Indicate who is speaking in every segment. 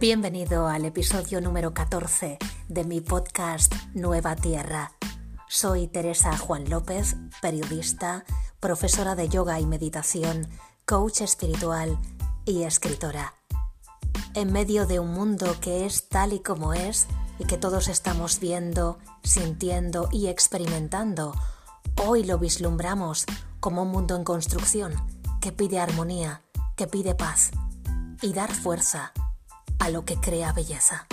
Speaker 1: Bienvenido al episodio número 14 de mi podcast Nueva Tierra. Soy Teresa Juan López, periodista, profesora de yoga y meditación, coach espiritual y escritora. En medio de un mundo que es tal y como es y que todos estamos viendo, sintiendo y experimentando, hoy lo vislumbramos como un mundo en construcción que pide armonía, que pide paz y dar fuerza a lo que crea belleza.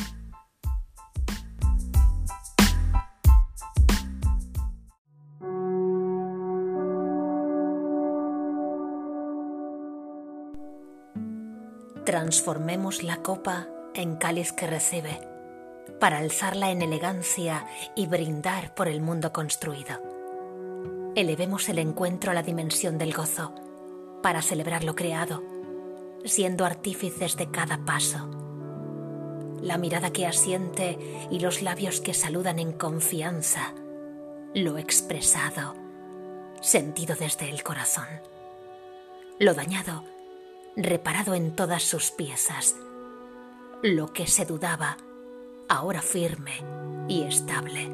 Speaker 1: Transformemos la copa en cáliz que recibe, para alzarla en elegancia y brindar por el mundo construido. Elevemos el encuentro a la dimensión del gozo, para celebrar lo creado, siendo artífices de cada paso la mirada que asiente y los labios que saludan en confianza, lo expresado, sentido desde el corazón. Lo dañado, reparado en todas sus piezas. Lo que se dudaba, ahora firme y estable.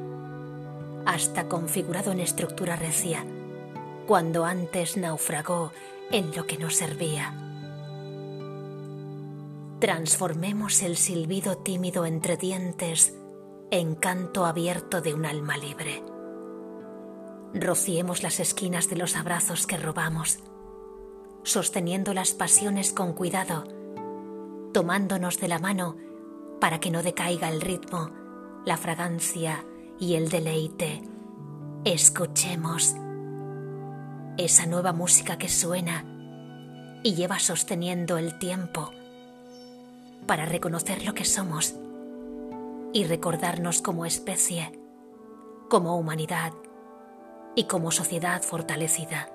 Speaker 1: Hasta configurado en estructura recia, cuando antes naufragó en lo que no servía transformemos el silbido tímido entre dientes en canto abierto de un alma libre. Rociemos las esquinas de los abrazos que robamos, sosteniendo las pasiones con cuidado, tomándonos de la mano para que no decaiga el ritmo, la fragancia y el deleite. Escuchemos esa nueva música que suena y lleva sosteniendo el tiempo para reconocer lo que somos y recordarnos como especie, como humanidad y como sociedad fortalecida.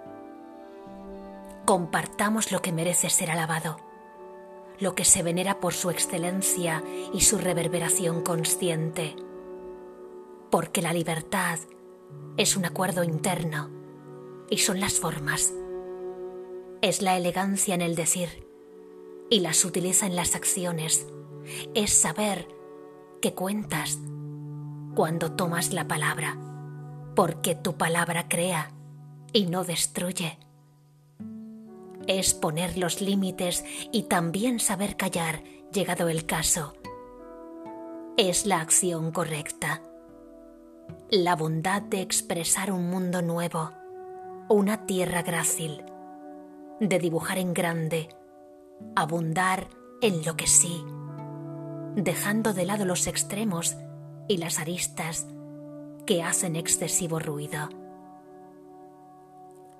Speaker 1: Compartamos lo que merece ser alabado, lo que se venera por su excelencia y su reverberación consciente, porque la libertad es un acuerdo interno y son las formas. Es la elegancia en el decir y las utiliza en las acciones. Es saber que cuentas cuando tomas la palabra, porque tu palabra crea y no destruye. Es poner los límites y también saber callar, llegado el caso. Es la acción correcta. La bondad de expresar un mundo nuevo, una tierra grácil, de dibujar en grande abundar en lo que sí, dejando de lado los extremos y las aristas que hacen excesivo ruido.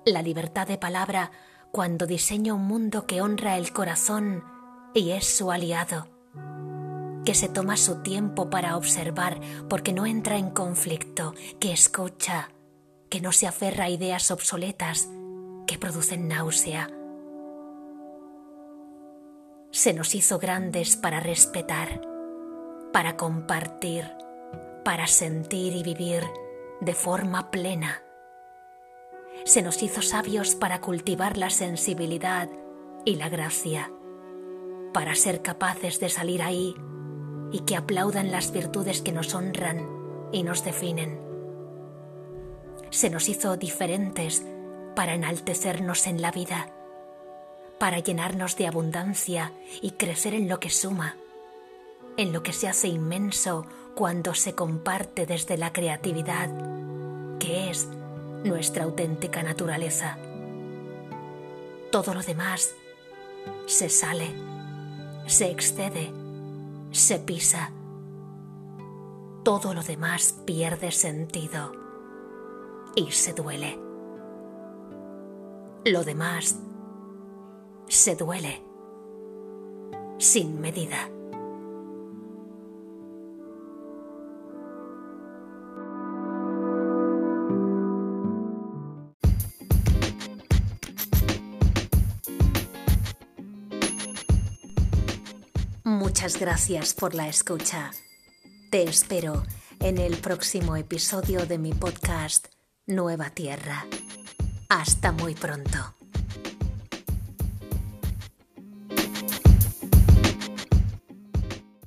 Speaker 1: La libertad de palabra cuando diseña un mundo que honra el corazón y es su aliado, que se toma su tiempo para observar porque no entra en conflicto, que escucha, que no se aferra a ideas obsoletas que producen náusea se nos hizo grandes para respetar, para compartir, para sentir y vivir de forma plena. Se nos hizo sabios para cultivar la sensibilidad y la gracia, para ser capaces de salir ahí y que aplaudan las virtudes que nos honran y nos definen. Se nos hizo diferentes para enaltecernos en la vida para llenarnos de abundancia y crecer en lo que suma, en lo que se hace inmenso cuando se comparte desde la creatividad, que es nuestra auténtica naturaleza. Todo lo demás se sale, se excede, se pisa. Todo lo demás pierde sentido y se duele. Lo demás se duele sin medida. Muchas gracias por la escucha. Te espero en el próximo episodio de mi podcast Nueva Tierra. Hasta muy pronto.